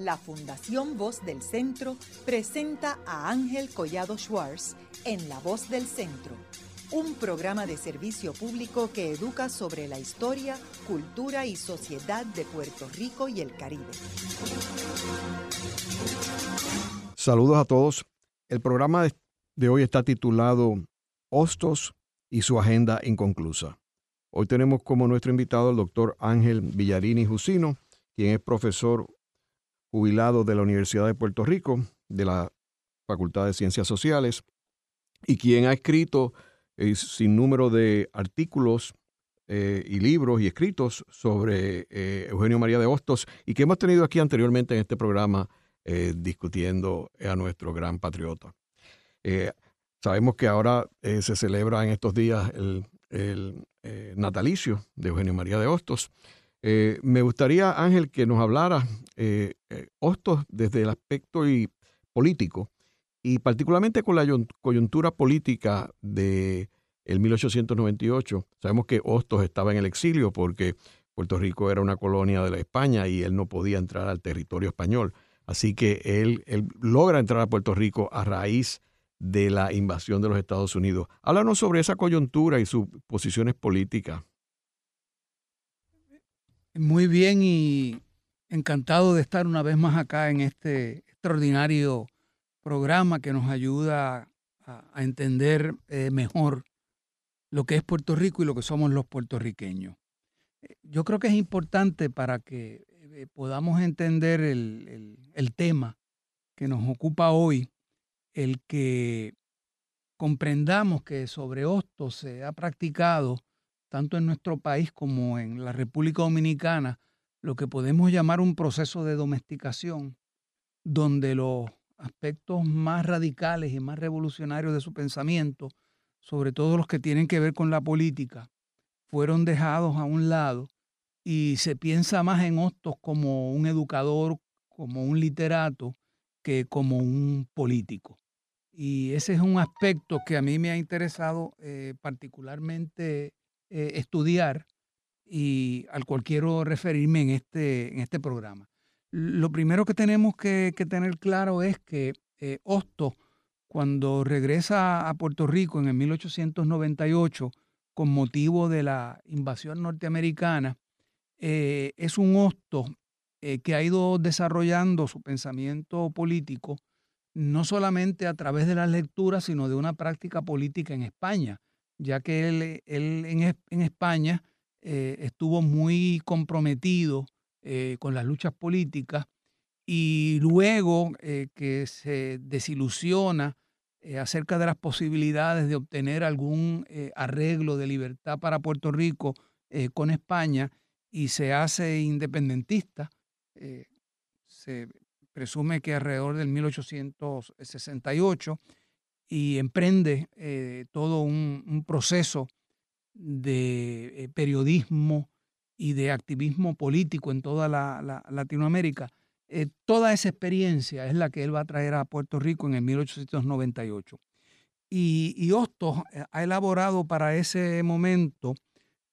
la Fundación Voz del Centro presenta a Ángel Collado Schwartz en La Voz del Centro, un programa de servicio público que educa sobre la historia, cultura y sociedad de Puerto Rico y el Caribe. Saludos a todos. El programa de hoy está titulado Hostos y su agenda inconclusa. Hoy tenemos como nuestro invitado al doctor Ángel Villarini Jusino, quien es profesor jubilado de la Universidad de Puerto Rico, de la Facultad de Ciencias Sociales, y quien ha escrito eh, sin número de artículos eh, y libros y escritos sobre eh, Eugenio María de Hostos, y que hemos tenido aquí anteriormente en este programa discutiendo a nuestro gran patriota. sabemos que ahora se celebra en estos días el, el natalicio de Eugenio María de Hostos. Eh, me gustaría, Ángel, que nos hablara eh, eh, Hostos desde el aspecto político y particularmente con la coyuntura política de el 1898. Sabemos que Hostos estaba en el exilio porque Puerto Rico era una colonia de la España y él no podía entrar al territorio español. Así que él, él logra entrar a Puerto Rico a raíz de la invasión de los Estados Unidos. Háblanos sobre esa coyuntura y sus posiciones políticas. Muy bien y encantado de estar una vez más acá en este extraordinario programa que nos ayuda a, entender eh, mejor lo que es Puerto Rico y lo que somos los puertorriqueños. Eh, yo creo que es importante para que eh, podamos entender el, el tema que nos ocupa hoy, el que comprendamos que sobre Hostos se ha practicado tanto en nuestro país como en la República Dominicana, lo que podemos llamar un proceso de domesticación, donde los aspectos más radicales y más revolucionarios de su pensamiento, sobre todo los que tienen que ver con la política, fueron dejados a un lado y se piensa más en Hostos como un educador, como un literato, que como un político. Y ese es un aspecto que a mí me ha interesado eh, particularmente eh, estudiar y al cual quiero referirme en este, en este programa. Lo primero que tenemos que, tener claro es que eh, cuando regresa a Puerto Rico en el 1898 con motivo de la invasión norteamericana, eh, es un Hosto que ha ido desarrollando su pensamiento político no solamente a través de las lecturas, sino de una práctica política en España ya que él, en, España eh, estuvo muy comprometido eh, con las luchas políticas y luego eh, que se desilusiona acerca de las posibilidades de obtener algún arreglo de libertad para Puerto Rico con España y se hace independentista, se presume que alrededor del 1868, y emprende eh, todo un, proceso de eh, periodismo y de activismo político en toda la, Latinoamérica. Eh, toda esa experiencia es la que él va a traer a Puerto Rico en el 1898. Y, y Hostos ha elaborado para ese momento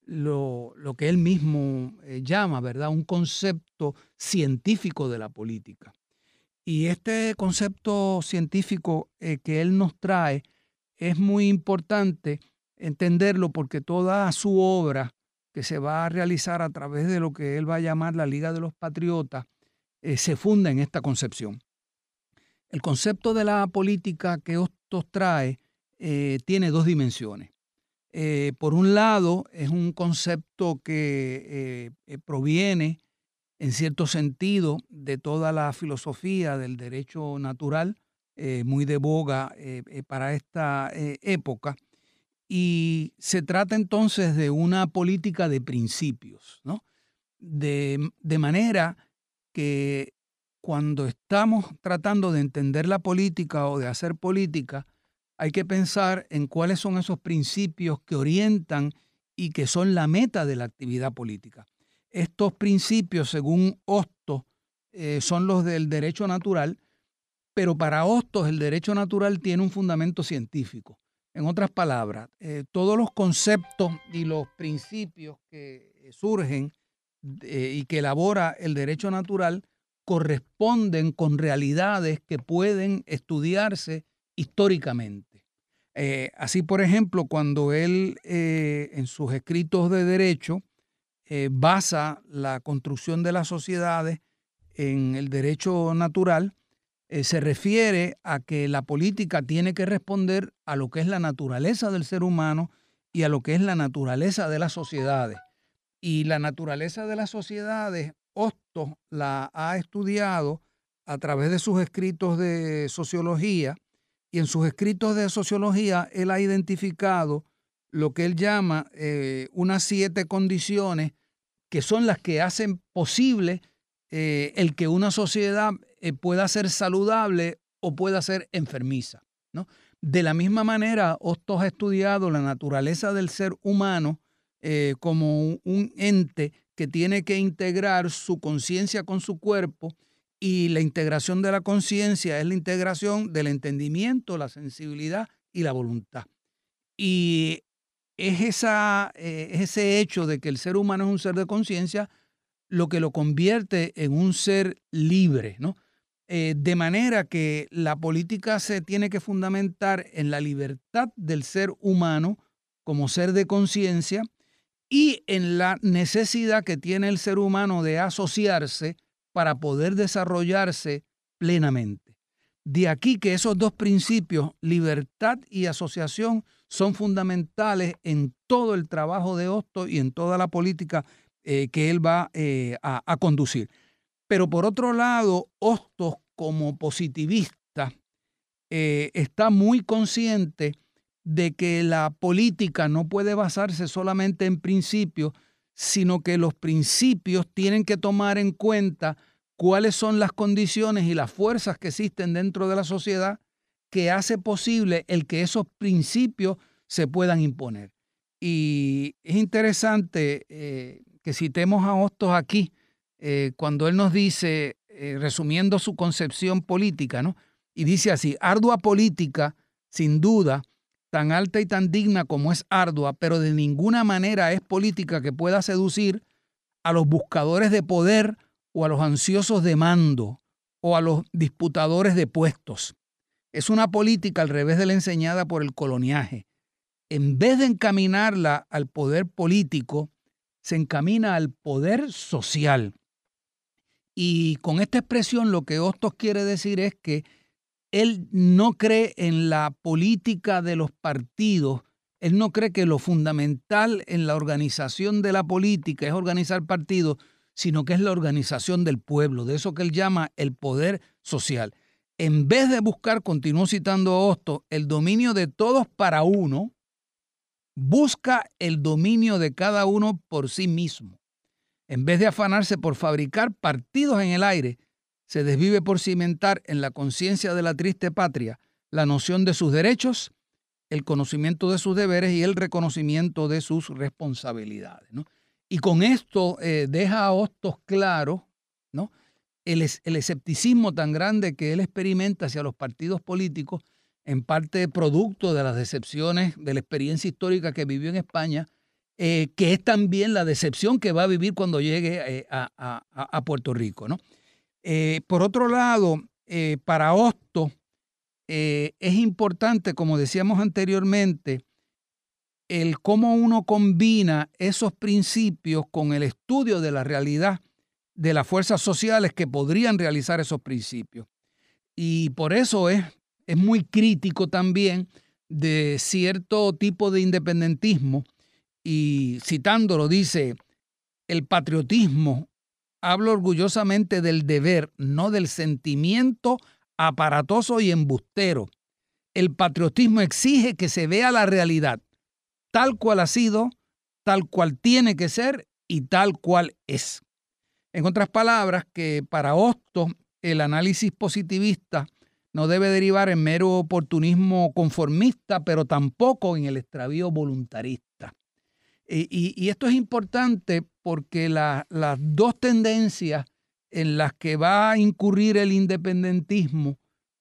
lo, lo que él mismo llama, ¿verdad?, un concepto científico de la política. Y este concepto científico eh, que él nos trae es muy importante entenderlo porque toda su obra que se va a realizar a través de lo que él va a llamar la Liga de los Patriotas eh, se funda en esta concepción. El concepto de la política que Hostos trae eh, tiene dos dimensiones. por un lado, es un concepto que proviene en cierto sentido, de toda la filosofía del derecho natural, eh, muy de boga eh, eh, para esta época. Y se trata entonces de una política de principios, ¿no? De, de manera que cuando estamos tratando de entender la política o de hacer política, hay que pensar en cuáles son esos principios que orientan y que son la meta de la actividad política. Estos principios, según Hostos, eh, son los del derecho natural, pero para Hostos el derecho natural tiene un fundamento científico. En otras palabras, eh, todos los conceptos y los principios que surgen y que elabora el derecho natural corresponden con realidades que pueden estudiarse históricamente. Eh, así, por ejemplo, cuando él eh, en sus escritos de derecho eh, basa la construcción de las sociedades en el derecho natural, se refiere a que la política tiene que responder a lo que es la naturaleza del ser humano y a lo que es la naturaleza de las sociedades. Y la naturaleza de las sociedades, Hostos la ha estudiado a través de sus escritos de sociología y en sus escritos de sociología él ha identificado lo que él llama eh, unas siete condiciones que son las que hacen posible eh, el que una sociedad eh, pueda ser saludable o pueda ser enfermiza. ¿no? De la misma manera, Hostos ha estudiado la naturaleza del ser humano como un ente que tiene que integrar su conciencia con su cuerpo y la integración de la conciencia es la integración del entendimiento, la sensibilidad y la voluntad. Y es, esa, eh, ese hecho de que el ser humano es un ser de conciencia lo que lo convierte en un ser libre, ¿no? Eh, de manera que la política se tiene que fundamentar en la libertad del ser humano como ser de conciencia y en la necesidad que tiene el ser humano de asociarse para poder desarrollarse plenamente. De aquí que esos dos principios, libertad y asociación, son fundamentales en todo el trabajo de Hosto y en toda la política eh, que él va eh, a conducir. Pero por otro lado, Hostos como positivista eh, está muy consciente de que la política no puede basarse solamente en principios, sino que los principios tienen que tomar en cuenta cuáles son las condiciones y las fuerzas que existen dentro de la sociedad que hace posible el que esos principios se puedan imponer. Y es interesante eh, que citemos a Hostos aquí, eh, cuando él nos dice, eh, resumiendo su concepción política, ¿no? Y dice así, ardua política, sin duda, tan alta y tan digna como es ardua, pero de ninguna manera es política que pueda seducir a los buscadores de poder o a los ansiosos de mando o a los disputadores de puestos. Es una política al revés de la enseñada por el coloniaje. En vez de encaminarla al poder político, se encamina al poder social. Y con esta expresión lo que Hostos quiere decir es que él no cree en la política de los partidos, él no cree que lo fundamental en la organización de la política es organizar partidos, sino que es la organización del pueblo, de eso que él llama el poder social. En vez de buscar, continúo citando a Hostos, el dominio de todos para uno, busca el dominio de cada uno por sí mismo. En vez de afanarse por fabricar partidos en el aire, se desvive por cimentar en la conciencia de la triste patria la noción de sus derechos, el conocimiento de sus deberes y el reconocimiento de sus responsabilidades. Y con esto eh, deja a Hostos claro ¿no? el, el escepticismo tan grande que él experimenta hacia los partidos políticos, en parte producto de las decepciones de la experiencia histórica que vivió en España eh, que es también la decepción que va a vivir cuando llegue eh, a, Puerto Rico. ¿no? Por otro lado, para Hosto es importante, como decíamos anteriormente, el cómo uno combina esos principios con el estudio de la realidad de las fuerzas sociales que podrían realizar esos principios. Y por eso es, es muy crítico también de cierto tipo de independentismo y citándolo dice, el patriotismo habla orgullosamente del deber, no del sentimiento aparatoso y embustero. El patriotismo exige que se vea la realidad tal cual ha sido, tal cual tiene que ser y tal cual es. En otras palabras, que para Hosto el análisis positivista no debe derivar en mero oportunismo conformista, pero tampoco en el extravío voluntarista. Y, esto es importante porque las dos tendencias en las que va a incurrir el independentismo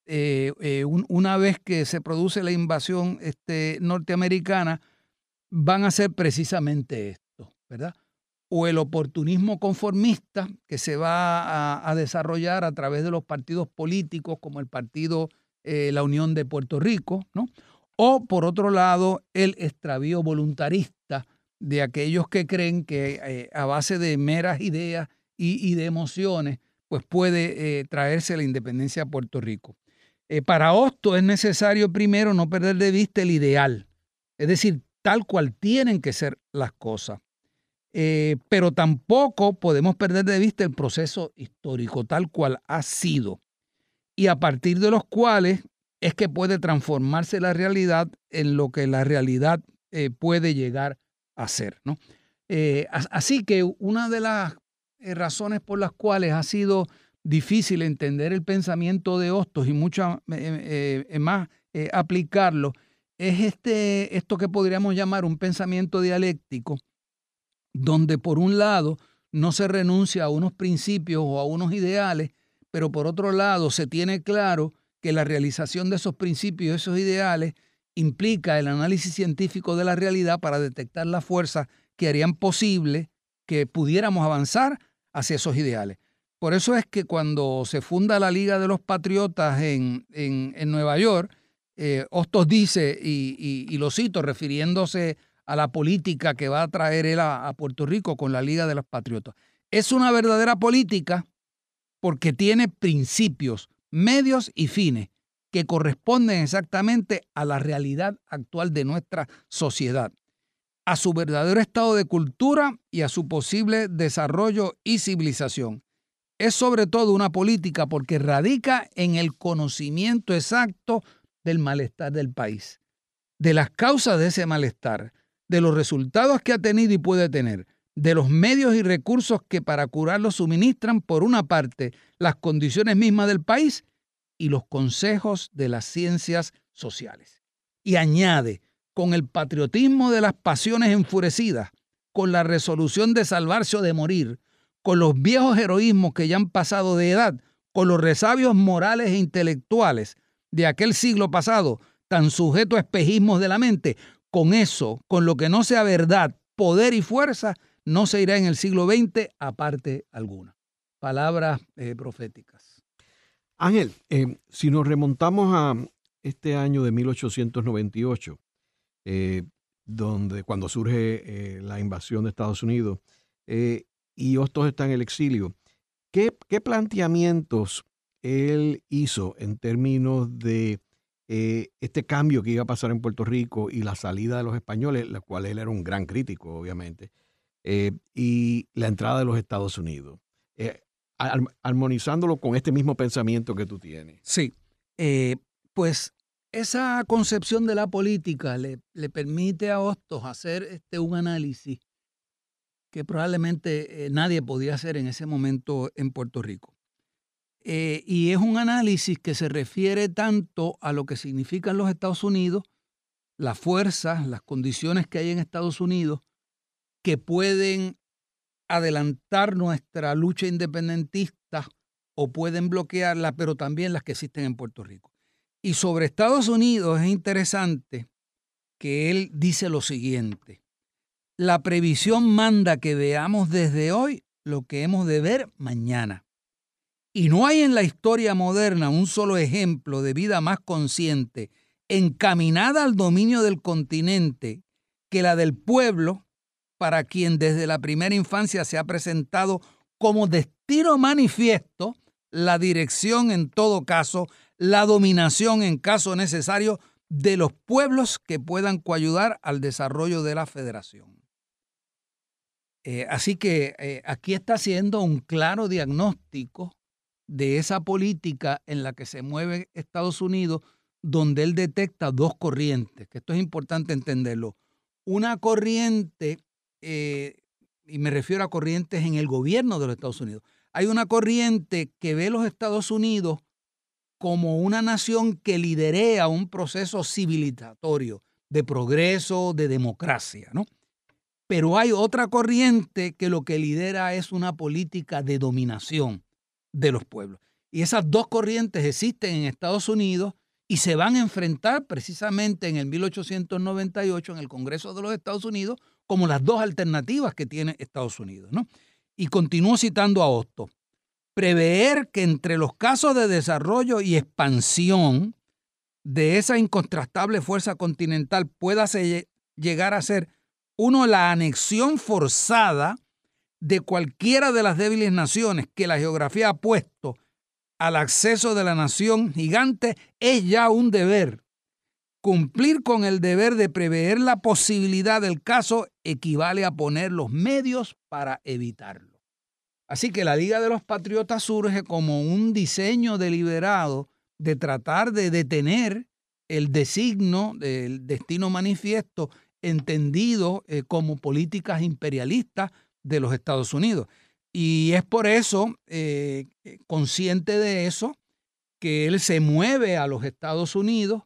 eh, eh, una vez que se produce la invasión este, norteamericana van a ser precisamente esto, ¿verdad? o el oportunismo conformista que se va a, desarrollar a través de los partidos políticos como el partido eh, La Unión de Puerto Rico, ¿no? o por otro lado el extravío voluntarista de aquellos que creen que eh, a base de meras ideas y, de emociones pues puede eh, traerse la independencia a Puerto Rico. para Hosto es necesario primero no perder de vista el ideal, es decir, tal cual tienen que ser las cosas. Eh, pero tampoco podemos perder de vista el proceso histórico tal cual ha sido y a partir de los cuales es que puede transformarse la realidad en lo que la realidad eh, puede llegar a ser. ¿no? Eh, así que una de las razones por las cuales ha sido difícil entender el pensamiento de Hostos y mucho más aplicarlo es este, esto que podríamos llamar un pensamiento dialéctico donde por un lado no se renuncia a unos principios o a unos ideales, pero por otro lado se tiene claro que la realización de esos principios, esos ideales, implica el análisis científico de la realidad para detectar las fuerzas que harían posible que pudiéramos avanzar hacia esos ideales. Por eso es que cuando se funda la Liga de los Patriotas en, Nueva York, eh, Hostos dice, y, lo cito refiriéndose a la política que va a traer él a, Puerto Rico con la Liga de los Patriotas. Es una verdadera política porque tiene principios, medios y fines que corresponden exactamente a la realidad actual de nuestra sociedad, a su verdadero estado de cultura y a su posible desarrollo y civilización. Es sobre todo una política porque radica en el conocimiento exacto del malestar del país, de las causas de ese malestar, de los resultados que ha tenido y puede tener, de los medios y recursos que para curarlo suministran, por una parte, las condiciones mismas del país y los consejos de las ciencias sociales. Y añade, con el patriotismo de las pasiones enfurecidas, con la resolución de salvarse o de morir, con los viejos heroísmos que ya han pasado de edad, con los resabios morales e intelectuales de aquel siglo pasado, tan sujeto a espejismos de la mente, con eso, con lo que no sea verdad, poder y fuerza, no se irá en el siglo XX a parte alguna. Palabras eh, proféticas. Ángel, eh, si nos remontamos a este año de 1898, eh, donde cuando surge la invasión de Estados Unidos y Hostos está en el exilio, ¿qué, ¿qué planteamientos él hizo en términos de eh, este cambio que iba a pasar en Puerto Rico y la salida de los españoles, la cual él era un gran crítico, obviamente, eh, y la entrada de los Estados Unidos, eh, armonizándolo con este mismo pensamiento que tú tienes. Sí, pues esa concepción de la política le, le permite a Hostos hacer este, un análisis que probablemente nadie podía hacer en ese momento en Puerto Rico. Eh, y es un análisis que se refiere tanto a lo que significan los Estados Unidos, las fuerzas, las condiciones que hay en Estados Unidos que pueden adelantar nuestra lucha independentista o pueden bloquearla, pero también las que existen en Puerto Rico. Y sobre Estados Unidos es interesante que él dice lo siguiente, la previsión manda que veamos desde hoy lo que hemos de ver mañana. Y no hay en la historia moderna un solo ejemplo de vida más consciente, encaminada al dominio del continente, que la del pueblo, para quien desde la primera infancia se ha presentado como destino manifiesto la dirección en todo caso, la dominación en caso necesario de los pueblos que puedan coayudar al desarrollo de la federación. Eh, así que eh, aquí está haciendo un claro diagnóstico de esa política en la que se mueve Estados Unidos, donde él detecta dos corrientes, que esto es importante entenderlo. Una corriente, eh, y me refiero a corrientes en el gobierno de los Estados Unidos. Hay una corriente que ve a los Estados Unidos como una nación que liderea un proceso civilizatorio de progreso, de democracia, ¿no? Pero hay otra corriente que lo que lidera es una política de dominación de los pueblos. Y esas dos corrientes existen en Estados Unidos y se van a enfrentar precisamente en el 1898 en el Congreso de los Estados Unidos como las dos alternativas que tiene Estados Unidos. ¿no? Y continúo citando a Otto. Prever que entre los casos de desarrollo y expansión de esa incontrastable fuerza continental pueda llegar a ser uno la anexión forzada de cualquiera de las débiles naciones que la geografía ha puesto al acceso de la nación gigante es ya un deber. Cumplir con el deber de prever la posibilidad del caso equivale a poner los medios para evitarlo. Así que la Liga de los Patriotas surge como un diseño deliberado de tratar de detener el designo del destino manifiesto entendido eh, como políticas imperialistas de los Estados Unidos. Y es por eso, eh, consciente de eso, que él se mueve a los Estados Unidos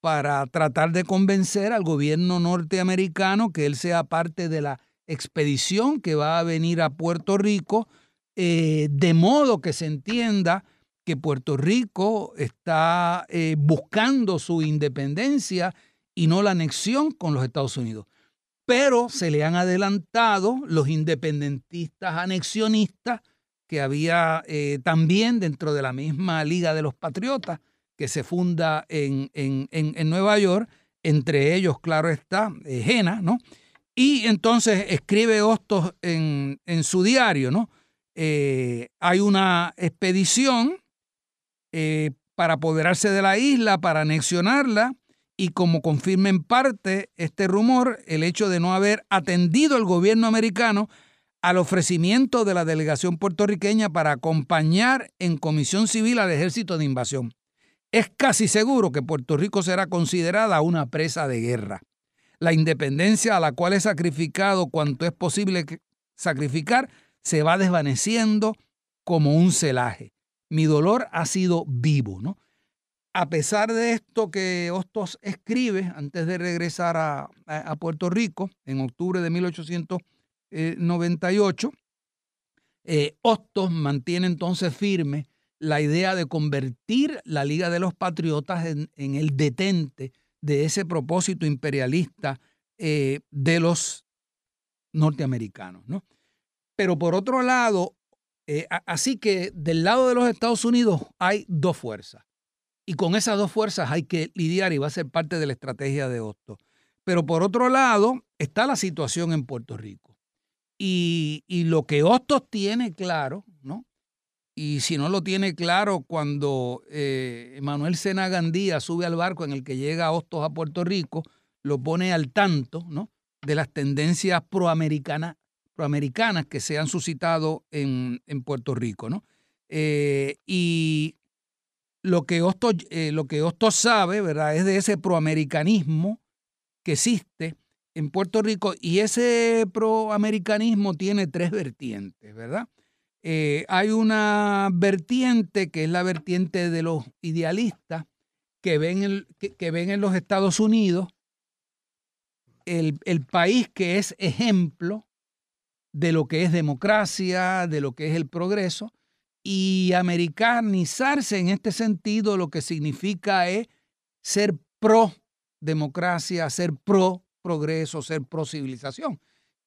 para tratar de convencer al gobierno norteamericano que él sea parte de la expedición que va a venir a Puerto Rico, eh, de modo que se entienda que Puerto Rico está eh, buscando su independencia y no la anexión con los Estados Unidos. Pero se le han adelantado los independentistas anexionistas que había eh, también dentro de la misma Liga de los Patriotas que se funda en, Nueva York, entre ellos, claro está, Jena, ¿no? Y entonces escribe Hostos en, su diario, ¿no? Eh, hay una expedición eh, para apoderarse de la isla, para anexionarla, y como confirma en parte este rumor, el hecho de no haber atendido el gobierno americano al ofrecimiento de la delegación puertorriqueña para acompañar en comisión civil al ejército de invasión. Es casi seguro que Puerto Rico será considerada una presa de guerra. La independencia a la cual he sacrificado cuanto es posible sacrificar se va desvaneciendo como un celaje mi dolor ha sido vivo, ¿no? A pesar de esto que Hostos escribe antes de regresar a, Puerto Rico en octubre de 1898, eh, Hostos mantiene entonces firme la idea de convertir la Liga de los Patriotas en, el detente de ese propósito imperialista eh, de los norteamericanos. ¿no? Pero por otro lado, eh, así que del lado de los Estados Unidos hay dos fuerzas. Y con esas dos fuerzas hay que lidiar y va a ser parte de la estrategia de Hostos. Pero por otro lado está la situación en Puerto Rico. Y, lo que Hostos tiene claro, ¿no? Y si no lo tiene claro, cuando eh, Manuel Sena Gandía sube al barco en el que llega Hostos a Puerto Rico, lo pone al tanto, ¿no? De las tendencias proamericanas proamericanas que se han suscitado en, Puerto Rico. ¿no? Eh, y lo que, Hostos, eh, lo que sabe ¿verdad? es de ese proamericanismo que existe en Puerto Rico y ese proamericanismo tiene tres vertientes, ¿verdad? Eh, hay una vertiente que es la vertiente de los idealistas que ven, que, ven en los Estados Unidos el, el, país que es ejemplo de lo que es democracia, de lo que es el progreso, y americanizarse en este sentido lo que significa es ser pro democracia, ser pro progreso, ser pro civilización.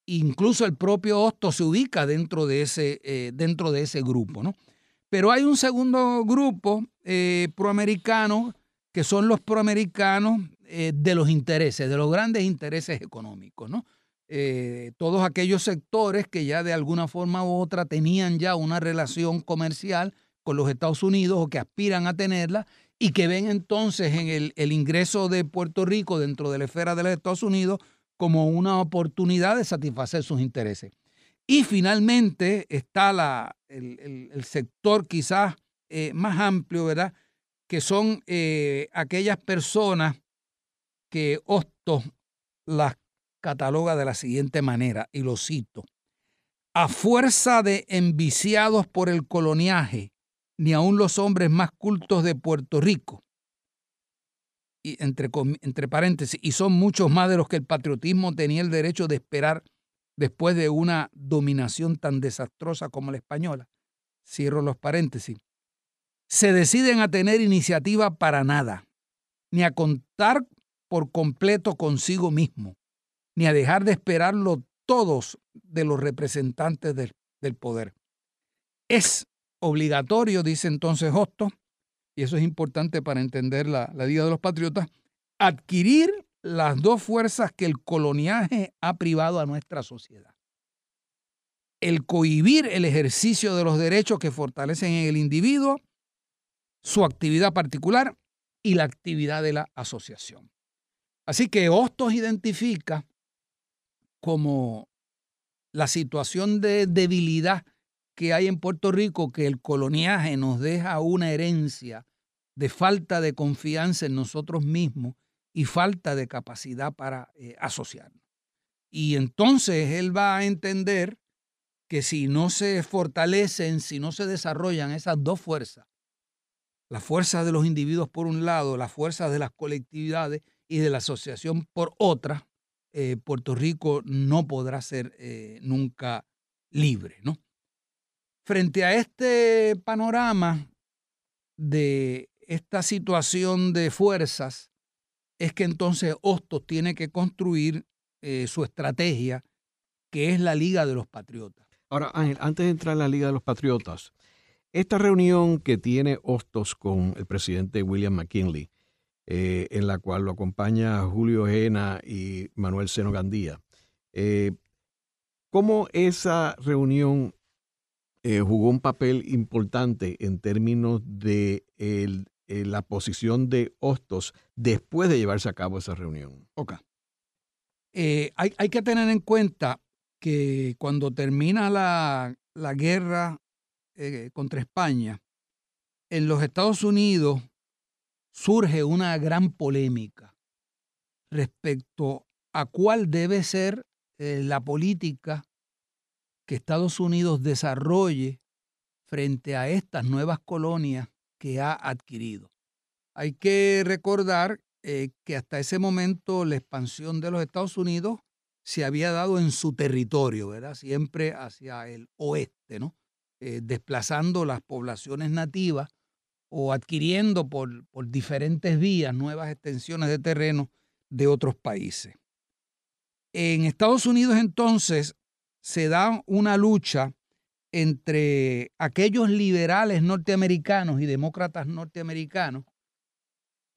Incluso el propio Hosto se ubica dentro de ese, eh, dentro de ese grupo. ¿no? Pero hay un segundo grupo eh, proamericano que son los proamericanos eh, de los intereses, de los grandes intereses económicos. ¿no? Eh, todos aquellos sectores que ya de alguna forma u otra tenían ya una relación comercial con los Estados Unidos o que aspiran a tenerla y que ven entonces en el, ingreso de Puerto Rico dentro de la esfera de los Estados Unidos como una oportunidad de satisfacer sus intereses. Y finalmente está la, el, sector quizás eh, más amplio, ¿verdad? Que son eh, aquellas personas que Hostos las cataloga de la siguiente manera, y lo cito, a fuerza de enviciados por el coloniaje, ni aun los hombres más cultos de Puerto Rico, y entre, entre paréntesis, y son muchos más de los que el patriotismo tenía el derecho de esperar después de una dominación tan desastrosa como la española, cierro los paréntesis, se deciden a tener iniciativa para nada, ni a contar por completo consigo mismo, ni a dejar de esperarlo todos de los representantes del, poder. Es obligatorio, dice entonces Hosto, y eso es importante para entender la, la de los Patriotas, adquirir las dos fuerzas que el coloniaje ha privado a nuestra sociedad. El cohibir el ejercicio de los derechos que fortalecen en el individuo, su actividad particular y la actividad de la asociación. Así que Hostos identifica como la situación de debilidad que hay en Puerto Rico, que el coloniaje nos deja una herencia de falta de confianza en nosotros mismos y falta de capacidad para eh, asociarnos. Y entonces él va a entender que si no se fortalecen, si no se desarrollan esas dos fuerzas, la fuerza de los individuos por un lado, la fuerza de las colectividades y de la asociación por otra, eh, Puerto Rico no podrá ser eh, nunca libre. ¿no? Frente a este panorama de esta situación de fuerzas, es que entonces Hostos tiene que construir eh, su estrategia, que es la Liga de los Patriotas. Ahora, Ángel, antes de entrar en la Liga de los Patriotas, esta reunión que tiene Hostos con el presidente William McKinley, eh, en la cual lo acompaña Julio Ejena y Manuel Seno Gandía. Eh, ¿Cómo esa reunión eh, jugó un papel importante en términos de la posición de Hostos después de llevarse a cabo esa reunión? Ok. Hay, que tener en cuenta que cuando termina la guerra contra España, en los Estados Unidos surge una gran polémica respecto a cuál debe ser eh, la política que Estados Unidos desarrolle frente a estas nuevas colonias que ha adquirido. Hay que recordar eh, que hasta ese momento la expansión de los Estados Unidos se había dado en su territorio, ¿verdad? Siempre hacia el oeste, ¿no? Eh, desplazando las poblaciones nativas o adquiriendo por, por diferentes vías nuevas extensiones de terreno de otros países. En Estados Unidos entonces se da una lucha entre aquellos liberales norteamericanos y demócratas norteamericanos,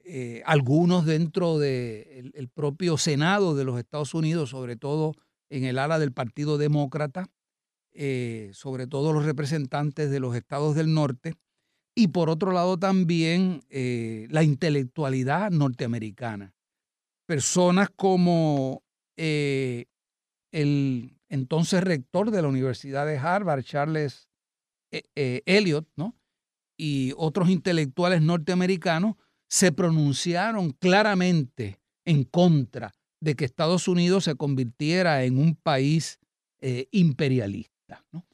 eh, algunos dentro del propio Senado de los Estados Unidos, sobre todo en el ala del Partido Demócrata, eh, sobre todo los representantes de los estados del norte, y por otro lado también eh, la intelectualidad norteamericana. Personas como eh, el entonces rector de la Universidad de Harvard, Charles eh, Eliot, ¿no? y otros intelectuales norteamericanos se pronunciaron claramente en contra de que Estados Unidos se convirtiera en un país imperialista. ¿no?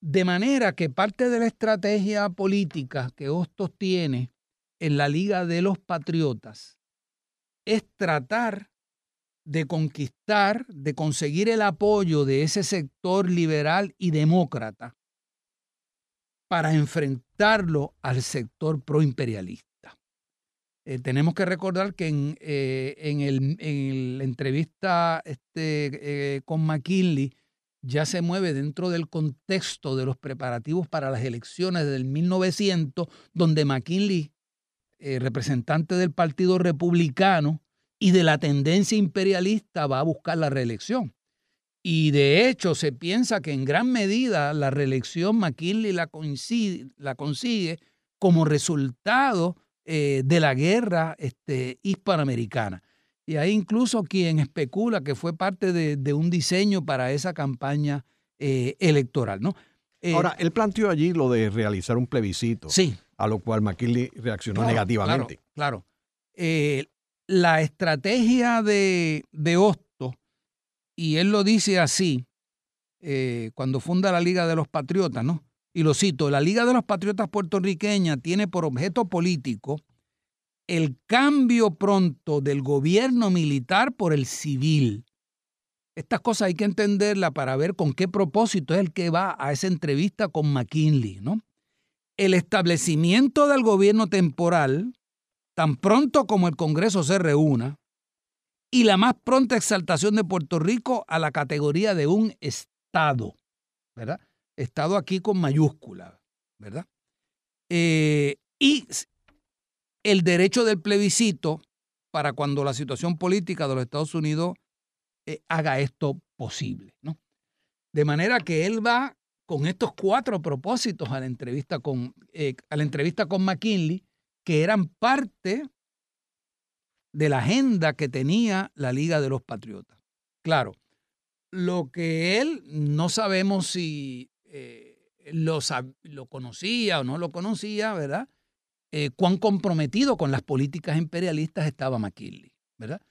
De manera que parte de la estrategia política que Hostos tiene en la Liga de los Patriotas es tratar de conquistar, de conseguir el apoyo de ese sector liberal y demócrata para enfrentarlo al sector proimperialista. Eh, tenemos que recordar que en, eh, en, la entrevista este, eh, con McKinley, ya se mueve dentro del contexto de los preparativos para las elecciones del 1900, donde McKinley, eh, representante del Partido Republicano y de la tendencia imperialista, va a buscar la reelección. Y de hecho se piensa que en gran medida la reelección McKinley la, consigue como resultado eh, de la guerra este, hispanoamericana. Y hay incluso quien especula que fue parte de, un diseño para esa campaña eh, electoral. ¿no? Eh, Ahora, él planteó allí lo de realizar un plebiscito. Sí. A lo cual McKinley reaccionó negativamente. Claro. Eh, la estrategia de, de Hosto, y él lo dice así, cuando funda la Liga de los Patriotas, ¿no? Y lo cito, la Liga de los Patriotas puertorriqueña tiene por objeto político el cambio pronto del gobierno militar por el civil. Estas cosas hay que entenderlas para ver con qué propósito es el que va a esa entrevista con McKinley, ¿no? El establecimiento del gobierno temporal, tan pronto como el Congreso se reúna, y la más pronta exaltación de Puerto Rico a la categoría de un Estado, ¿verdad? Estado aquí con mayúscula, ¿verdad? Eh, y el derecho del plebiscito para cuando la situación política de los Estados Unidos eh, haga esto posible, ¿no? De manera que él va con estos cuatro propósitos a la entrevista con, eh, a la entrevista con McKinley, que eran parte de la agenda que tenía la Liga de los Patriotas. Claro, lo que él no sabemos si eh, lo, lo, conocía o no lo conocía, ¿verdad? Eh, cuán comprometido con las políticas imperialistas estaba McKinley, ¿verdad?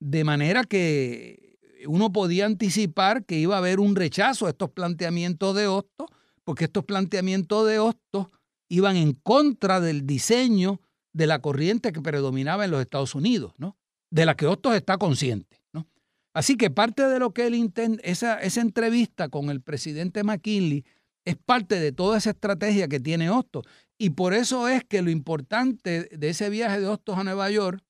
De manera que uno podía anticipar que iba a haber un rechazo a estos planteamientos de Hostos, porque estos planteamientos de Hostos iban en contra del diseño de la corriente que predominaba en los Estados Unidos, ¿no? De la que Hostos está consciente, ¿no? Así que parte de lo que él intenta, esa, esa entrevista con el presidente McKinley es parte de toda esa estrategia que tiene Hostos. Y por eso es que lo importante de ese viaje de Hostos a Nueva York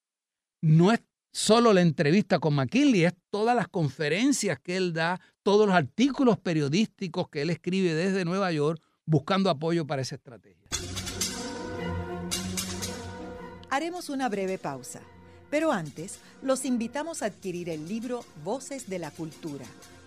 no es solo la entrevista con McKinley, es todas las conferencias que él da, todos los artículos periodísticos que él escribe desde Nueva York buscando apoyo para esa estrategia. Haremos una breve pausa, pero antes los invitamos a adquirir el libro Voces de la Cultura,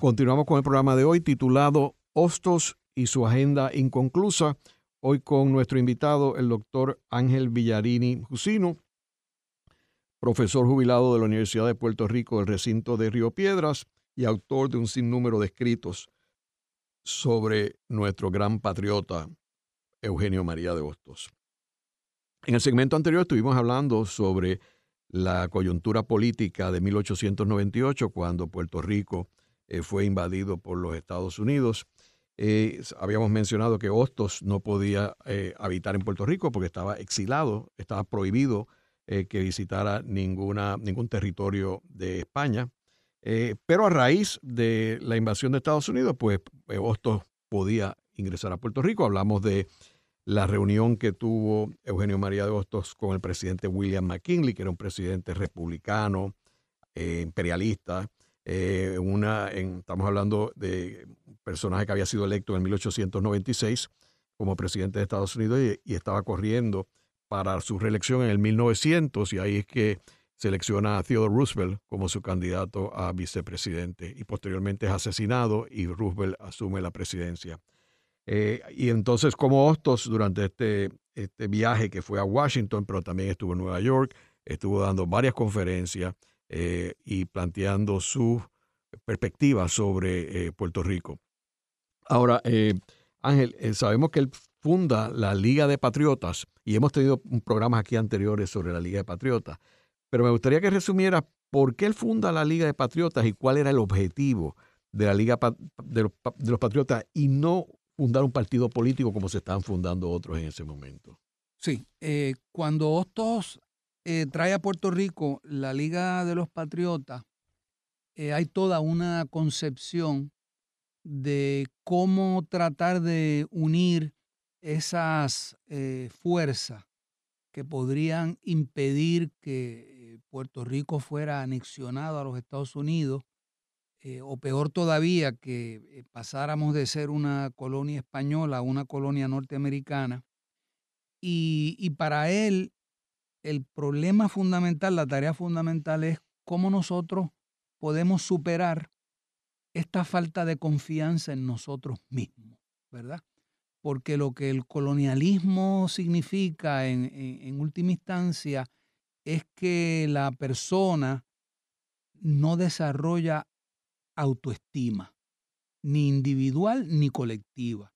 Continuamos con el programa de hoy titulado Hostos y su agenda inconclusa. Hoy con nuestro invitado, el doctor Ángel Villarini Jusino, profesor jubilado de la Universidad de Puerto Rico del recinto de Río Piedras y autor de un sinnúmero de escritos sobre nuestro gran patriota Eugenio María de Hostos. En el segmento anterior estuvimos hablando sobre la coyuntura política de 1898, cuando Puerto Rico eh, fue invadido por los Estados Unidos. Eh, habíamos mencionado que Hostos no podía eh, habitar en Puerto Rico porque estaba exilado, estaba prohibido que visitara ninguna, ningún territorio de España. Pero a raíz de la invasión de Estados Unidos, pues Hostos podía ingresar a Puerto Rico. Hablamos de la reunión que tuvo Eugenio María de Hostos con el presidente William McKinley, que era un presidente republicano, imperialista. una, estamos hablando de un personaje que había sido electo en 1896 como presidente de Estados Unidos y estaba corriendo para su reelección en el 1900 y ahí es que selecciona a Theodore Roosevelt como su candidato a vicepresidente y posteriormente es asesinado y Roosevelt asume la presidencia. Eh, y entonces como Hostos durante este, este viaje que fue a Washington, pero también estuvo en Nueva York, estuvo dando varias conferencias eh, y planteando su perspectiva sobre eh, Puerto Rico. Ahora, Ángel, sabemos que él funda la Liga de Patriotas, y hemos tenido programas aquí anteriores sobre la Liga de Patriotas, pero me gustaría que resumiera por qué él funda la Liga de Patriotas y cuál era el objetivo de la Liga de los, Patriotas y no fundar un partido político como se están fundando otros en ese momento. Sí, eh, cuando Hostos eh, trae a Puerto Rico la Liga de los Patriotas, eh, hay toda una concepción de cómo tratar de unir esas eh, fuerzas que podrían impedir que Puerto Rico fuera anexionado a los Estados Unidos, eh, o peor todavía, que pasáramos de ser una colonia española a una colonia norteamericana. Y, y para él, el problema fundamental, la tarea fundamental es cómo nosotros podemos superar esta falta de confianza en nosotros mismos, ¿verdad? porque lo que el colonialismo significa en, última instancia es que la persona no desarrolla autoestima, ni individual ni colectiva.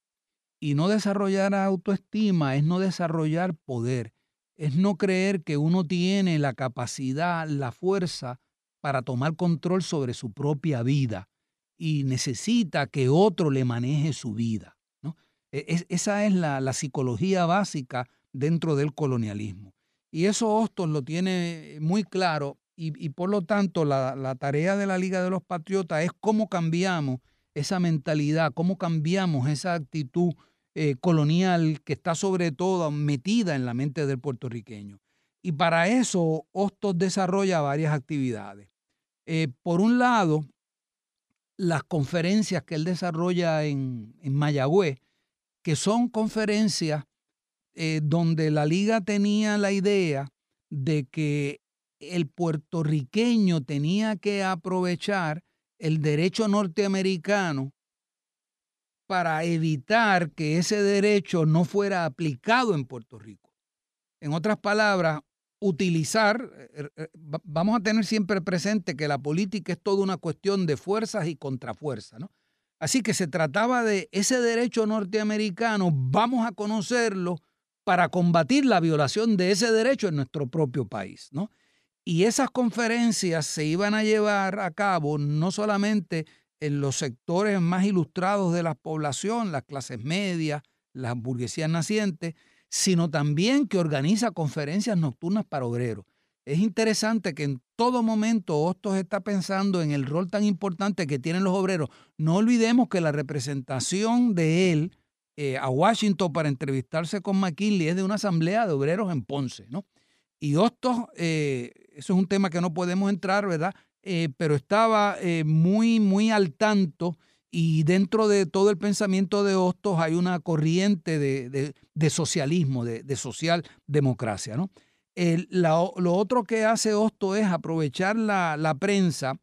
Y no desarrollar autoestima es no desarrollar poder. es no creer que uno tiene la capacidad, la fuerza para tomar control sobre su propia vida y necesita que otro le maneje su vida. ¿no? E, esa es la, psicología básica dentro del colonialismo. Y eso Hostos lo tiene muy claro y, por lo tanto la, la, tarea de la Liga de los Patriotas es cómo cambiamos esa mentalidad, cómo cambiamos esa actitud eh, colonial que está sobre todo metida en la mente del puertorriqueño. Y para eso Hostos desarrolla varias actividades. Eh, por un lado, las conferencias que él desarrolla en, en Mayagüez, que son conferencias eh, donde la liga tenía la idea de que el puertorriqueño tenía que aprovechar el derecho norteamericano para evitar que ese derecho no fuera aplicado en Puerto Rico. En otras palabras, utilizar, eh, eh, vamos a tener siempre presente que la política es toda una cuestión de fuerzas y contrafuerzas, ¿no? Así que se trataba de ese derecho norteamericano, vamos a conocerlo para combatir la violación de ese derecho en nuestro propio país, ¿no? Y esas conferencias se iban a llevar a cabo no solamente en los sectores más ilustrados de la población, las clases medias, las burguesías nacientes, sino también que organiza conferencias nocturnas para obreros. Es interesante que en todo momento Hostos está pensando en el rol tan importante que tienen los obreros. No olvidemos que la representación de él eh, a Washington para entrevistarse con McKinley es de una asamblea de obreros en Ponce, ¿no? Y Hostos, eh, eso es un tema que no podemos entrar, ¿verdad? Eh, pero estaba muy, muy al tanto y dentro de todo el pensamiento de Hostos hay una corriente de, socialismo, de, socialdemocracia. ¿no? lo otro que hace Hostos es aprovechar la, prensa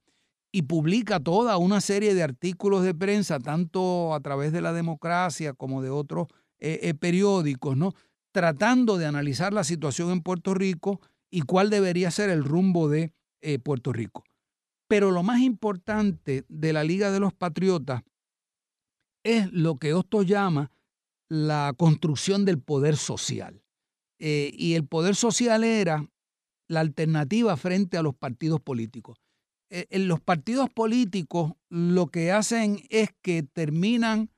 y publica toda una serie de artículos de prensa, tanto a través de la democracia como de otros eh, eh, periódicos, ¿no? Tratando de analizar la situación en Puerto Rico y cuál debería ser el rumbo de eh, Puerto Rico. Pero lo más importante de la Liga de los Patriotas es lo que Hostos llama la construcción del poder social. Eh, y el poder social era la alternativa frente a los partidos políticos. Eh, en los partidos políticos lo que hacen es que terminan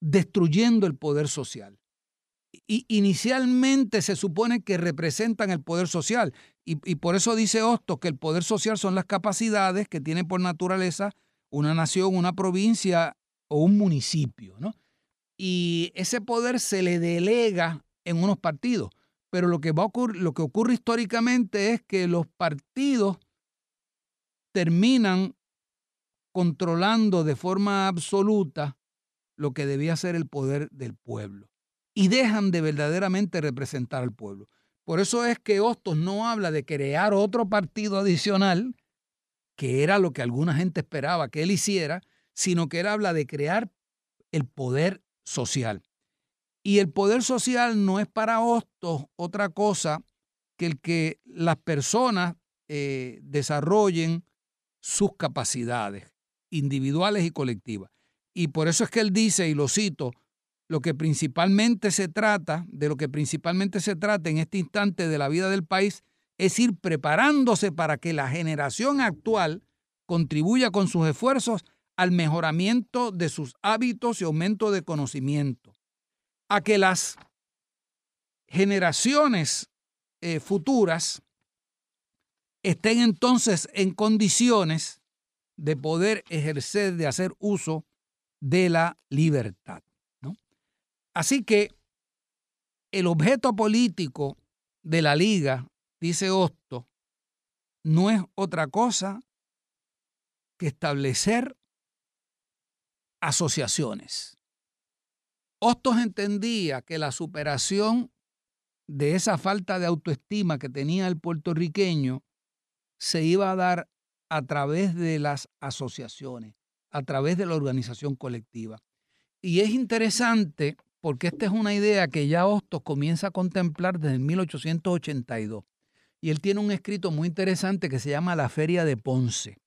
destruyendo el poder social. Y inicialmente se supone que representan el poder social. Y, por eso dice Hostos que el poder social son las capacidades que tiene por naturaleza una nación, una provincia o un municipio, ¿no? Y ese poder se le delega en unos partidos. Pero lo que, va a ocurrir, lo que ocurre históricamente es que los partidos terminan controlando de forma absoluta lo que debía ser el poder del pueblo y dejan de verdaderamente representar al pueblo. Por eso es que Hostos no habla de crear otro partido adicional, que era lo que alguna gente esperaba que él hiciera, sino que él habla de crear el poder social. Y el poder social no es para Hostos otra cosa que el que las personas eh, desarrollen sus capacidades individuales y colectivas. Y por eso es que él dice, y lo cito, lo que principalmente se trata, de lo que principalmente se trata en este instante de la vida del país, es ir preparándose para que la generación actual contribuya con sus esfuerzos al mejoramiento de sus hábitos y aumento de conocimiento, a que las generaciones eh, futuras estén entonces en condiciones de poder ejercer, de hacer uso de la libertad. Así que el objeto político de la liga, dice Hosto, no es otra cosa que establecer asociaciones. Hostos entendía que la superación de esa falta de autoestima que tenía el puertorriqueño se iba a dar a través de las asociaciones, a través de la organización colectiva. Y es interesante porque esta es una idea que ya Hostos comienza a contemplar desde 1882. Y él tiene un escrito muy interesante que se llama La Feria de Ponce.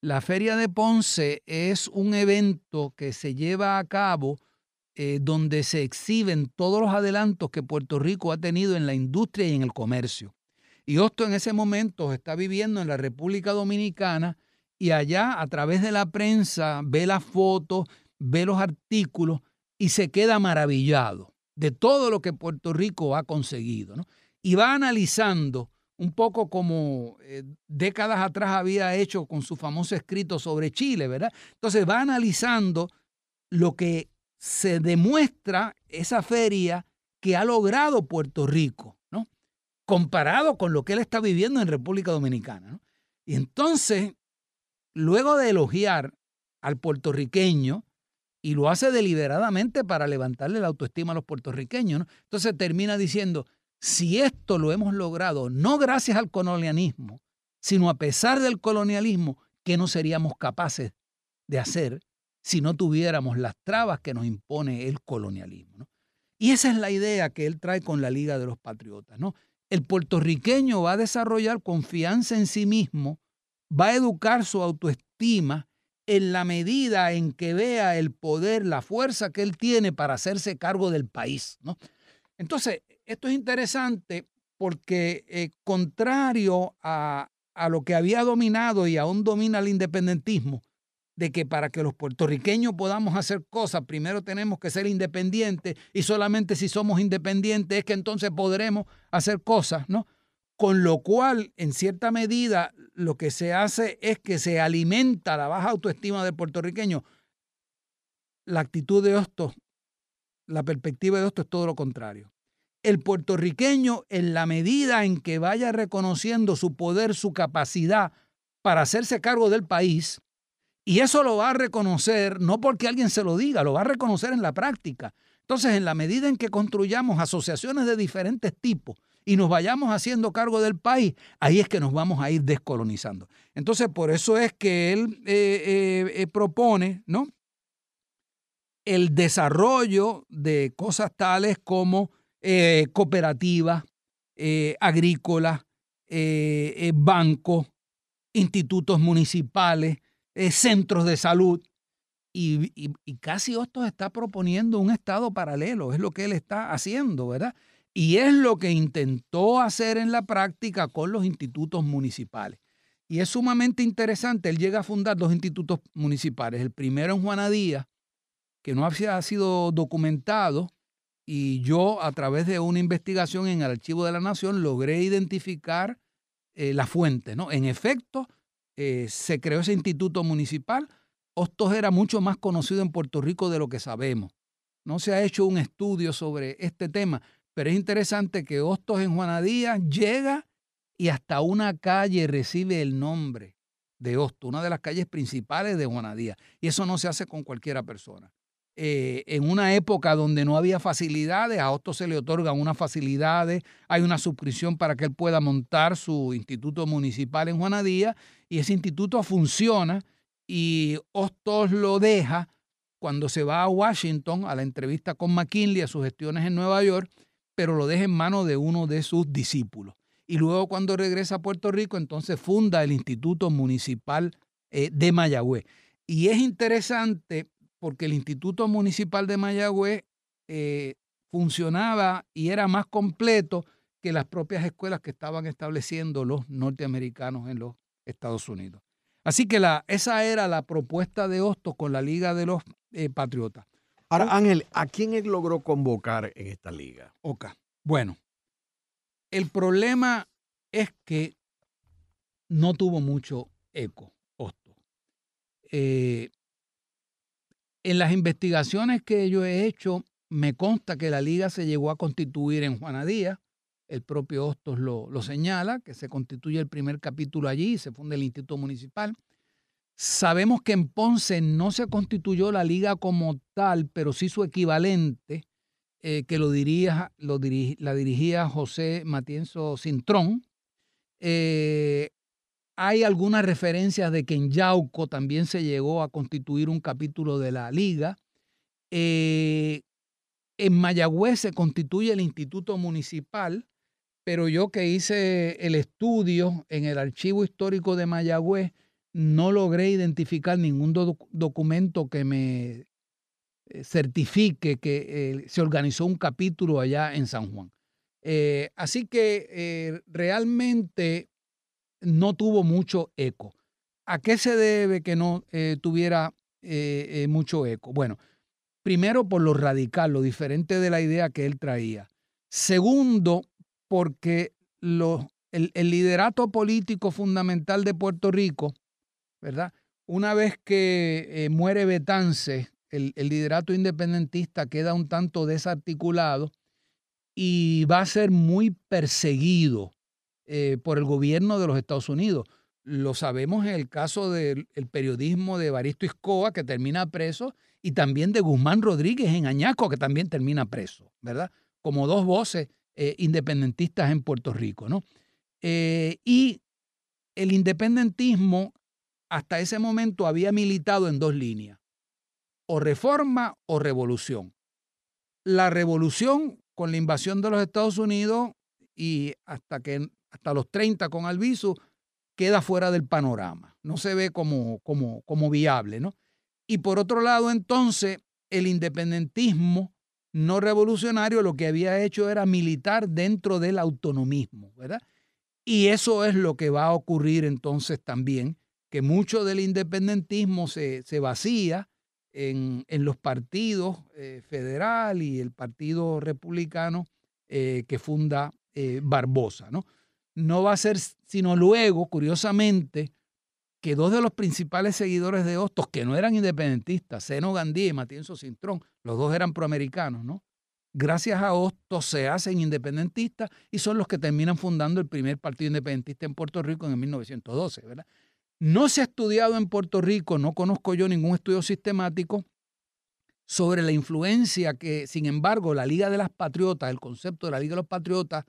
La Feria de Ponce es un evento que se lleva a cabo eh, donde se exhiben todos los adelantos que Puerto Rico ha tenido en la industria y en el comercio. Y Hosto en ese momento está viviendo en la República Dominicana y allá a través de la prensa ve las fotos, ve los artículos y se queda maravillado de todo lo que Puerto Rico ha conseguido. Y va analizando un poco como eh, décadas atrás había hecho con su famoso escrito sobre Chile, ¿verdad? Entonces va analizando lo que se demuestra esa feria que ha logrado Puerto Rico, ¿no? Comparado con lo que él está viviendo en República Dominicana. Y entonces, luego de elogiar al puertorriqueño, y lo hace deliberadamente para levantarle la autoestima a los puertorriqueños, entonces termina diciendo, si esto lo hemos logrado no gracias al colonialismo, sino a pesar del colonialismo, ¿qué no seríamos capaces de hacer si no tuviéramos las trabas que nos impone el colonialismo? Y esa es la idea que él trae con la Liga de los Patriotas. ¿no? El puertorriqueño va a desarrollar confianza en sí mismo, va a educar su autoestima en la medida en que vea el poder, la fuerza que él tiene para hacerse cargo del país. ¿no? Entonces, esto es interesante porque eh, contrario a, a lo que había dominado y aún domina el independentismo, de que para que los puertorriqueños podamos hacer cosas, primero tenemos que ser independientes y solamente si somos independientes es que entonces podremos hacer cosas, ¿no? Con lo cual, en cierta medida, lo que se hace es que se alimenta la baja autoestima del puertorriqueño. La actitud de Hostos, la perspectiva de Hostos es todo lo contrario el puertorriqueño, en la medida en que vaya reconociendo su poder, su capacidad para hacerse cargo del país, y eso lo va a reconocer no porque alguien se lo diga, lo va a reconocer en la práctica. Entonces, en la medida en que construyamos asociaciones de diferentes tipos y nos vayamos haciendo cargo del país, ahí es que nos vamos a ir descolonizando. Entonces, por eso es que él eh, eh, eh, propone, ¿no? El desarrollo de cosas tales como cooperativas, agrícolas, bancos, institutos municipales, centros de salud. Y, y, casi esto está proponiendo un estado paralelo, es lo que él está haciendo, ¿verdad? Y es lo que intentó hacer en la práctica con los institutos municipales. Y es sumamente interesante, él llega a fundar dos institutos municipales, el primero en Juanadía, que no había sido documentado, y yo a través de una investigación en el Archivo de la Nación logré identificar eh, la fuente. ¿no? En efecto, eh, se creó ese instituto municipal. Hostos era mucho más conocido en Puerto Rico de lo que sabemos. No se ha hecho un estudio sobre este tema, pero es interesante que Hostos en Juanadía llega y hasta una calle recibe el nombre de Hostos, una de las calles principales de Juanadía. Y eso no se hace con cualquiera persona. Eh, en una época donde no había facilidades, a Otto se le otorgan unas facilidades, hay una suscripción para que él pueda montar su instituto municipal en Juanadía y ese instituto funciona y Hostos lo deja cuando se va a Washington a la entrevista con McKinley, a sus gestiones en Nueva York, pero lo deja en manos de uno de sus discípulos. Y luego cuando regresa a Puerto Rico, entonces funda el Instituto Municipal eh, de Mayagüez. Y es interesante porque el Instituto Municipal de Mayagüez eh, funcionaba y era más completo que las propias escuelas que estaban estableciendo los norteamericanos en los Estados Unidos. Así que esa era la propuesta de Hostos con la Liga de los eh, Patriotas. Ahora, Ángel, ¿a quién él logró convocar en esta liga? Ok. Bueno, el problema es que no tuvo mucho eco Hostos. Eh, en las investigaciones que yo he hecho, me consta que la liga se llegó a constituir en Juanadía. El propio Hostos lo, señala, que se constituye el primer capítulo allí, se funda el Instituto Municipal. Sabemos que en Ponce no se constituyó la liga como tal, pero sí su equivalente, eh, que lo, diría, lo la dirigía José Matienzo Cintrón. Eh, hay algunas referencias de que en Yauco también se llegó a constituir un capítulo de la liga. Eh, en Mayagüez se constituye el Instituto Municipal, pero yo que hice el estudio en el Archivo Histórico de Mayagüez, no logré identificar ningún documento que me certifique que se organizó un capítulo allá en San Juan. así que realmente no tuvo mucho eco. ¿A qué se debe que no tuviera mucho eco? Bueno, primero por lo radical, lo diferente de la idea que él traía. Segundo, porque el, liderato político fundamental de Puerto Rico, ¿verdad? Una vez que eh, muere Betance, el, liderato independentista queda un tanto desarticulado y va a ser muy perseguido eh, por el gobierno de los Estados Unidos. Lo sabemos en el caso del periodismo de Baristo Iscoa, que termina preso, y también de Guzmán Rodríguez en Añaco, que también termina preso, ¿verdad? Como dos voces eh, independentistas en Puerto Rico, ¿no? Y el independentismo hasta ese momento había militado en dos líneas, o reforma o revolución. La revolución con la invasión de los Estados Unidos y hasta que hasta los 30 con Albizu queda fuera del panorama, no se ve como, como, como viable, ¿no? Y por otro lado, entonces, el independentismo no revolucionario lo que había hecho era militar dentro del autonomismo, ¿verdad? Y eso es lo que va a ocurrir entonces también, que mucho del independentismo se, vacía en, los partidos eh, federal y el partido republicano eh, que funda eh, Barbosa, ¿no? no va a ser sino luego, curiosamente, que dos de los principales seguidores de Hostos, que no eran independentistas, Seno Gandhi y Matienzo Cintrón, los dos eran proamericanos, ¿no? Gracias a Hostos se hacen independentistas y son los que terminan fundando el primer partido independentista en Puerto Rico en 1912, ¿verdad? No se ha estudiado en Puerto Rico, no conozco yo ningún estudio sistemático sobre la influencia que, sin embargo, la Liga de las Patriotas, el concepto de la Liga de los Patriotas,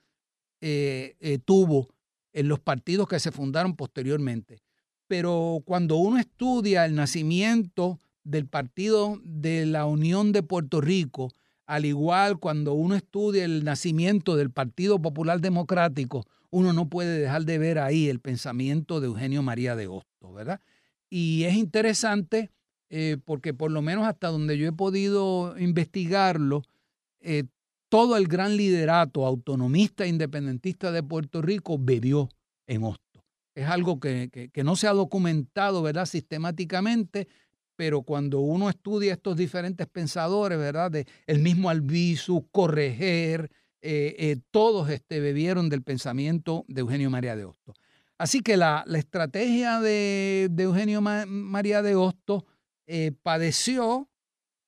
eh, eh, tuvo en los partidos que se fundaron posteriormente. Pero cuando uno estudia el nacimiento del Partido de la Unión de Puerto Rico, al igual cuando uno estudia el nacimiento del Partido Popular Democrático, uno no puede dejar de ver ahí el pensamiento de Eugenio María de Hostos, ¿verdad? Y es interesante eh, porque por lo menos hasta donde yo he podido investigarlo, todo el gran liderato autonomista e independentista de Puerto Rico bebió en Hosto. Es algo que, no se ha documentado, ¿verdad?, sistemáticamente, pero cuando uno estudia estos diferentes pensadores, ¿verdad?, de el mismo Albizu, Correger, eh, eh, todos este, bebieron del pensamiento de Eugenio María de Hosto. Así que la, estrategia de, Eugenio María de Hosto eh, padeció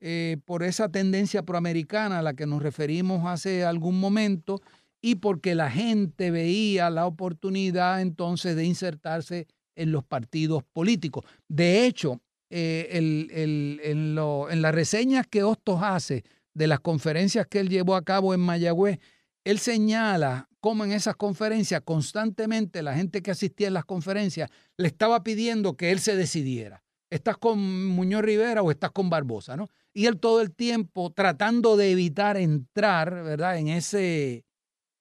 eh, por esa tendencia proamericana a la que nos referimos hace algún momento y porque la gente veía la oportunidad entonces de insertarse en los partidos políticos. De hecho, eh, en, las reseñas que Hostos hace de las conferencias que él llevó a cabo en Mayagüez, él señala cómo en esas conferencias constantemente la gente que asistía en las conferencias le estaba pidiendo que él se decidiera. ¿Estás con Muñoz Rivera o estás con Barbosa? ¿no? y él todo el tiempo tratando de evitar entrar, ¿verdad? En, ese,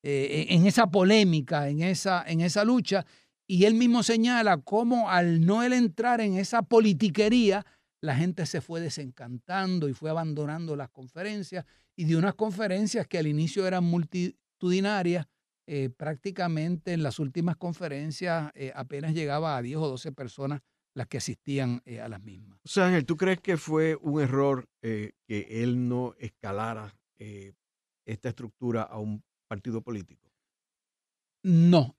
eh, en esa polémica, en esa, en esa lucha. Y él mismo señala cómo al no él entrar en esa politiquería, la gente se fue desencantando y fue abandonando las conferencias. Y de unas conferencias que al inicio eran multitudinarias, eh, prácticamente en las últimas conferencias eh, apenas llegaba a 10 o 12 personas las que asistían eh, a las mismas. O sea, Ángel, ¿tú crees que fue un error que él no escalara esta estructura a un partido político? No,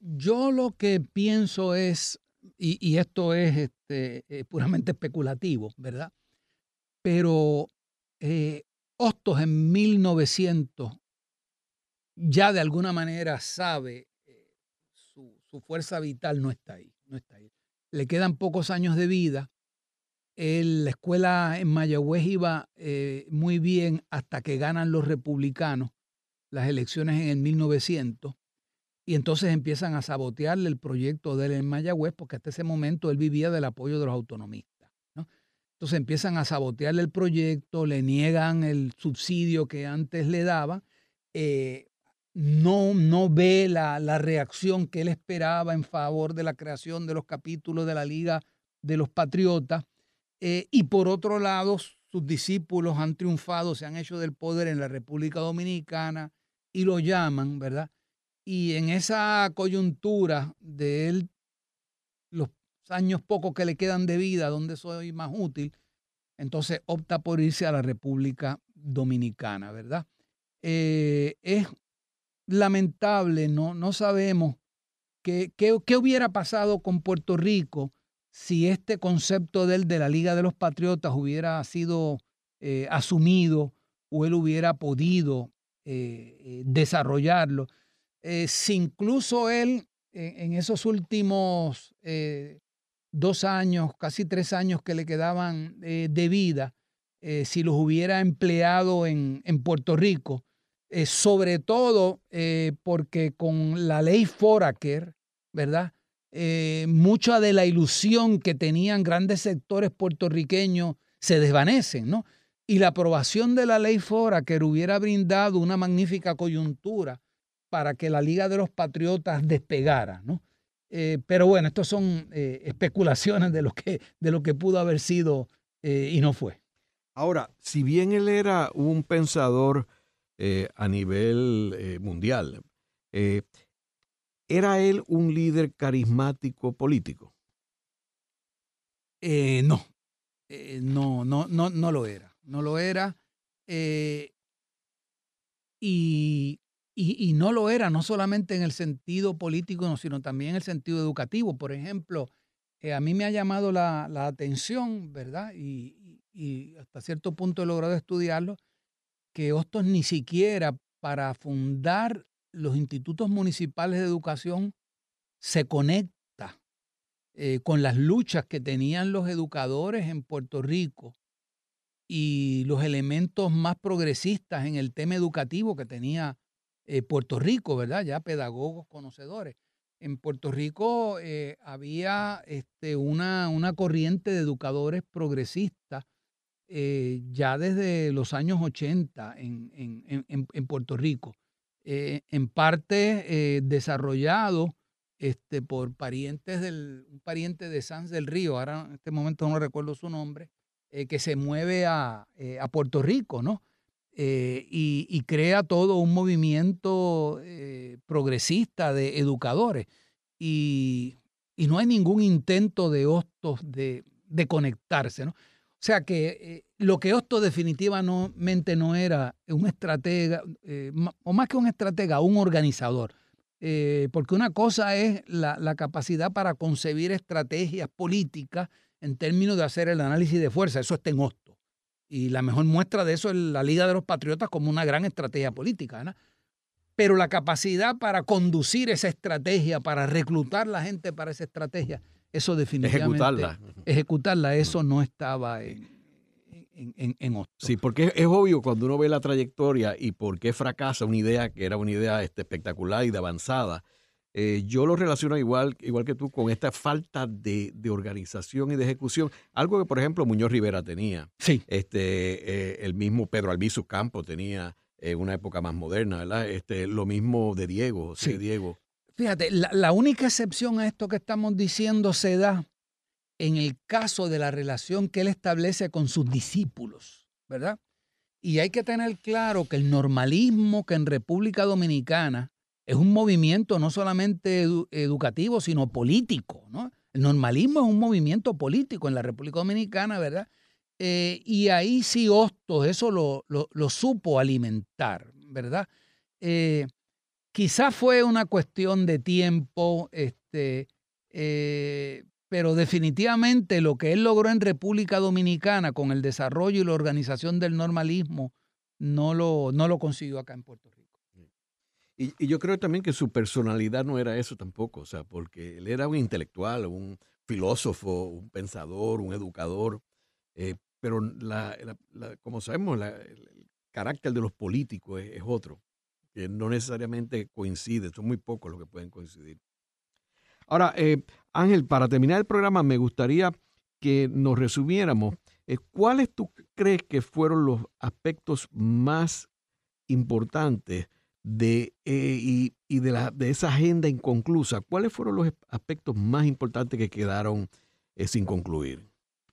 yo lo que pienso es, y, esto es este, puramente especulativo, ¿verdad? Pero Hostos en 1900 ya de alguna manera sabe su, su fuerza vital no está ahí, no está ahí le quedan pocos años de vida. la escuela en Mayagüez iba eh, muy bien hasta que ganan los republicanos las elecciones en el 1900 y entonces empiezan a sabotearle el proyecto de él en Mayagüez porque hasta ese momento él vivía del apoyo de los autonomistas. Entonces empiezan a sabotearle el proyecto, le niegan el subsidio que antes le daban. Eh, no, no ve la, reacción que él esperaba en favor de la creación de los capítulos de la Liga de los Patriotas. Eh, y por otro lado, sus discípulos han triunfado, se han hecho del poder en la República Dominicana y lo llaman, ¿verdad? Y en esa coyuntura de él, los años pocos que le quedan de vida, donde soy más útil, entonces opta por irse a la República Dominicana, ¿verdad? Eh, es lamentable, no, no sabemos qué, hubiera pasado con Puerto Rico si este concepto de de la Liga de los Patriotas hubiera sido eh, asumido o él hubiera podido eh, desarrollarlo. Si incluso él en esos últimos dos años, casi tres años que le quedaban de vida, si los hubiera empleado en, en Puerto Rico, eh, sobre todo eh, porque con la ley Foraker, ¿verdad? Eh, mucha de la ilusión que tenían grandes sectores puertorriqueños se desvanecen, ¿no? Y la aprobación de la ley Foraker hubiera brindado una magnífica coyuntura para que la Liga de los Patriotas despegara, ¿no? pero bueno, estas son especulaciones de lo, que, de lo que pudo haber sido y no fue. Ahora, si bien él era un pensador eh, a nivel eh, mundial. Eh, ¿Era él un líder carismático político? no, no, no, no, no lo era. No lo era. Y, y, no lo era, no solamente en el sentido político, sino también en el sentido educativo. Por ejemplo, a mí me ha llamado la, atención, ¿verdad? Y, y, hasta cierto punto he logrado estudiarlo, que Hostos ni siquiera para fundar los institutos municipales de educación se conecta eh, con las luchas que tenían los educadores en Puerto Rico y los elementos más progresistas en el tema educativo que tenía eh, Puerto Rico, ¿verdad? Ya pedagogos conocedores. En Puerto Rico eh, había este, una, una corriente de educadores progresistas eh, ya desde los años 80 en, Puerto Rico, eh, en parte eh, desarrollado este, por parientes del, un pariente de Sanz del Río, ahora en este momento no recuerdo su nombre, que se mueve a, Puerto Rico, ¿no? Y, crea todo un movimiento progresista de educadores. Y, no hay ningún intento de hostos de, de conectarse, ¿no? O sea que eh, lo que Osto definitivamente no era un estratega, eh, o más que un estratega, un organizador. Eh, porque una cosa es la, capacidad para concebir estrategias políticas en términos de hacer el análisis de fuerza, eso está en Osto. Y la mejor muestra de eso es la Liga de los Patriotas como una gran estrategia política. ¿no? Pero la capacidad para conducir esa estrategia, para reclutar la gente para esa estrategia, eso definitivamente. Ejecutarla. Ejecutarla, eso no estaba en, en, Sí, porque es, obvio cuando uno ve la trayectoria y por qué fracasa una idea que era una idea este, espectacular y de avanzada. Eh, yo lo relaciono igual, igual que tú con esta falta de, organización y de ejecución. Algo que, por ejemplo, Muñoz Rivera tenía. Sí. Este, eh, el mismo Pedro Albizu Campo tenía en una época más moderna, ¿verdad? Este, lo mismo de Diego, sí. Diego. Fíjate, la, única excepción a esto que estamos diciendo se da en el caso de la relación que él establece con sus discípulos, ¿verdad? Y hay que tener claro que el normalismo que en República Dominicana es un movimiento no solamente educativo, sino político, ¿no? El normalismo es un movimiento político en la República Dominicana, ¿verdad? Eh, y ahí sí Hostos eso lo, lo, supo alimentar, ¿verdad? Eh, Quizás fue una cuestión de tiempo, este, eh, pero definitivamente lo que él logró en República Dominicana con el desarrollo y la organización del normalismo no lo, no lo consiguió acá en Puerto Rico. Y, yo creo también que su personalidad no era eso tampoco, o sea, porque él era un intelectual, un filósofo, un pensador, un educador, eh, pero la, como sabemos, el carácter de los políticos es otro que no necesariamente coincide, son muy pocos los que pueden coincidir. Ahora, eh, Ángel, para terminar el programa, me gustaría que nos resumiéramos eh, cuáles tú crees que fueron los aspectos más importantes de, eh, y, de, la, de, esa agenda inconclusa. ¿Cuáles fueron los aspectos más importantes que quedaron sin concluir?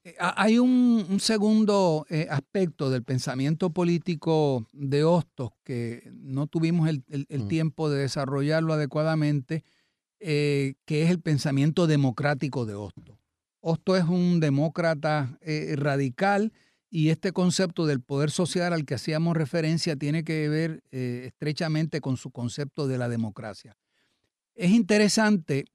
Eh, hay un, segundo eh, aspecto del pensamiento político de Hostos que no tuvimos el, mm. tiempo de desarrollarlo adecuadamente, que es el pensamiento democrático de Hostos. Hostos es un demócrata radical y este concepto del poder social al que hacíamos referencia tiene que ver estrechamente con su concepto de la democracia. Es interesante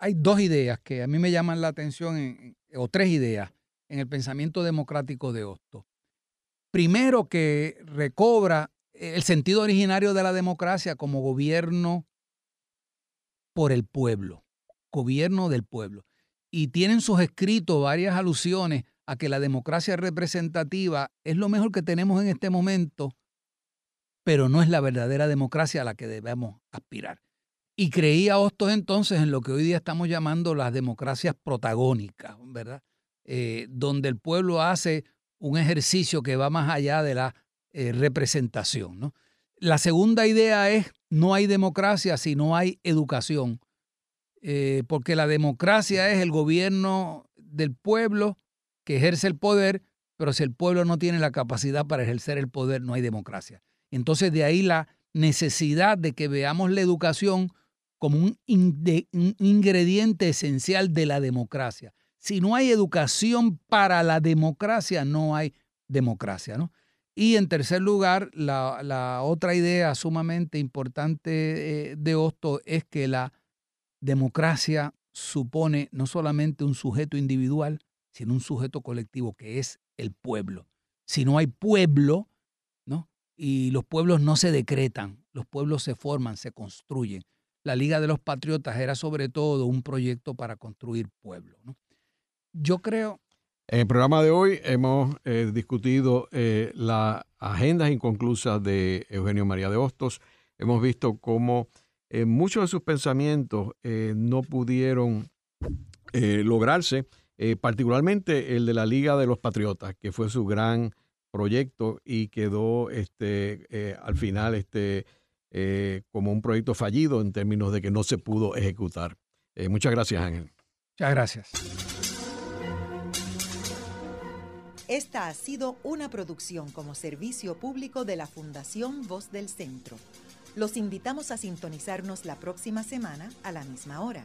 hay dos ideas que a mí me llaman la atención, o tres ideas, en el pensamiento democrático de Hosto. Primero, que recobra el sentido originario de la democracia como gobierno por el pueblo, gobierno del pueblo. Y tienen sus escritos varias alusiones a que la democracia representativa es lo mejor que tenemos en este momento, pero no es la verdadera democracia a la que debemos aspirar. Y creía Hostos entonces en lo que hoy día estamos llamando las democracias protagónicas, ¿verdad? Eh, donde el pueblo hace un ejercicio que va más allá de la eh, representación. La segunda idea es, no hay democracia si no hay educación, eh, porque la democracia es el gobierno del pueblo que ejerce el poder, pero si el pueblo no tiene la capacidad para ejercer el poder, no hay democracia. Entonces de ahí la necesidad de que veamos la educación como un, ingrediente esencial de la democracia. Si no hay educación para la democracia, no hay democracia. ¿no? Y en tercer lugar, la, otra idea sumamente importante eh, de Hosto es que la democracia supone no solamente un sujeto individual, sino un sujeto colectivo que es el pueblo. Si no hay pueblo, ¿no? Y los pueblos no se decretan, los pueblos se forman, se construyen la Liga de los Patriotas era sobre todo un proyecto para construir pueblo. Yo creo... En el programa de hoy hemos eh, discutido eh, las agendas inconclusas de Eugenio María de Hostos. Hemos visto cómo eh, muchos de sus pensamientos no pudieron lograrse, particularmente el de la Liga de los Patriotas, que fue su gran proyecto y quedó este, al final este, eh, como un proyecto fallido en términos de que no se pudo ejecutar. Eh, muchas gracias, Ángel. Muchas gracias. Esta ha sido una producción como servicio público de la Fundación Voz del Centro. Los invitamos a sintonizarnos la próxima semana a la misma hora.